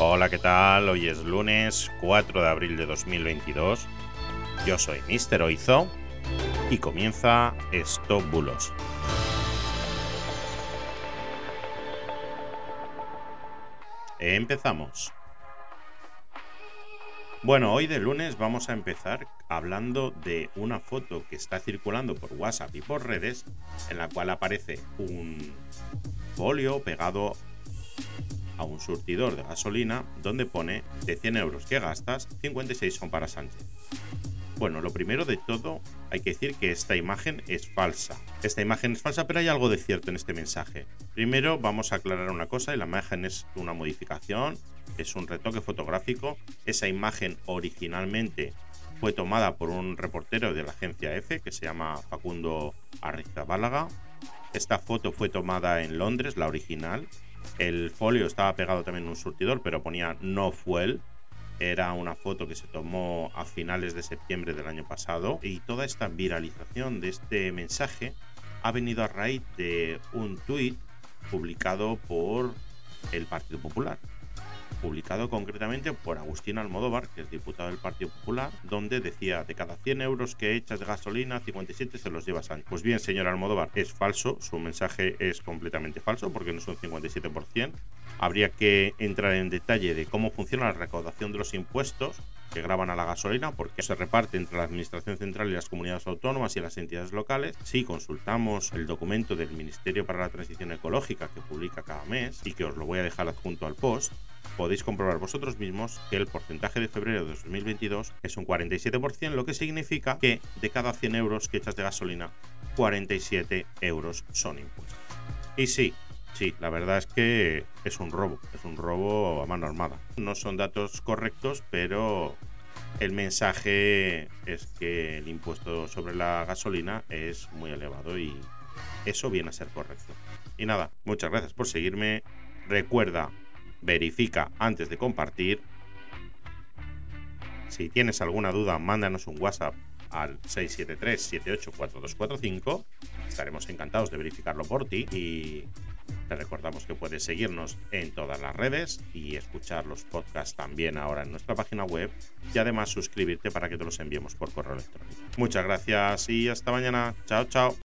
Hola, ¿qué tal? Hoy es lunes 4 de abril de 2022. Yo soy Mr. Oizo y comienza Stop Bulos. Empezamos. Bueno, hoy de lunes vamos a empezar hablando de una foto que está circulando por WhatsApp y por redes, en la cual aparece un folio pegado un surtidor de gasolina donde pone de 100 euros que gastas, 56 son para Sánchez. Bueno, lo primero de todo, hay que decir que esta imagen es falsa. Esta imagen es falsa, pero hay algo de cierto en este mensaje. Primero vamos a aclarar una cosa, la imagen es una modificación, es un retoque fotográfico. Esa imagen originalmente fue tomada por un reportero de la agencia F que se llama Facundo Arrizabálaga. Esta foto fue tomada en Londres, la original. El folio estaba pegado también en un surtidor, pero ponía no fuel, era una foto que se tomó a finales de septiembre del año pasado. Y toda esta viralización de este mensaje ha venido a raíz de un tuit publicado por el Partido Popular publicado concretamente por Agustín Almodóvar, que es diputado del Partido Popular, donde decía, de cada 100 euros que echas de gasolina, 57 se los llevas a... Pues bien, señor Almodóvar, es falso, su mensaje es completamente falso, porque no es un 57%. Habría que entrar en detalle de cómo funciona la recaudación de los impuestos que graban a la gasolina, porque se reparte entre la Administración Central y las comunidades autónomas y las entidades locales. Si consultamos el documento del Ministerio para la Transición Ecológica que publica cada mes y que os lo voy a dejar adjunto al post, podéis comprobar vosotros mismos que el porcentaje de febrero de 2022 es un 47%, lo que significa que de cada 100 euros que echas de gasolina, 47 euros son impuestos. Y sí, Sí, la verdad es que es un robo, es un robo a mano armada. No son datos correctos, pero el mensaje es que el impuesto sobre la gasolina es muy elevado y eso viene a ser correcto. Y nada, muchas gracias por seguirme. Recuerda, verifica antes de compartir. Si tienes alguna duda, mándanos un WhatsApp al 673-784245. Estaremos encantados de verificarlo por ti y te recordamos que puedes seguirnos en todas las redes y escuchar los podcasts también ahora en nuestra página web y además suscribirte para que te los enviemos por correo electrónico. Muchas gracias y hasta mañana. Chao, chao.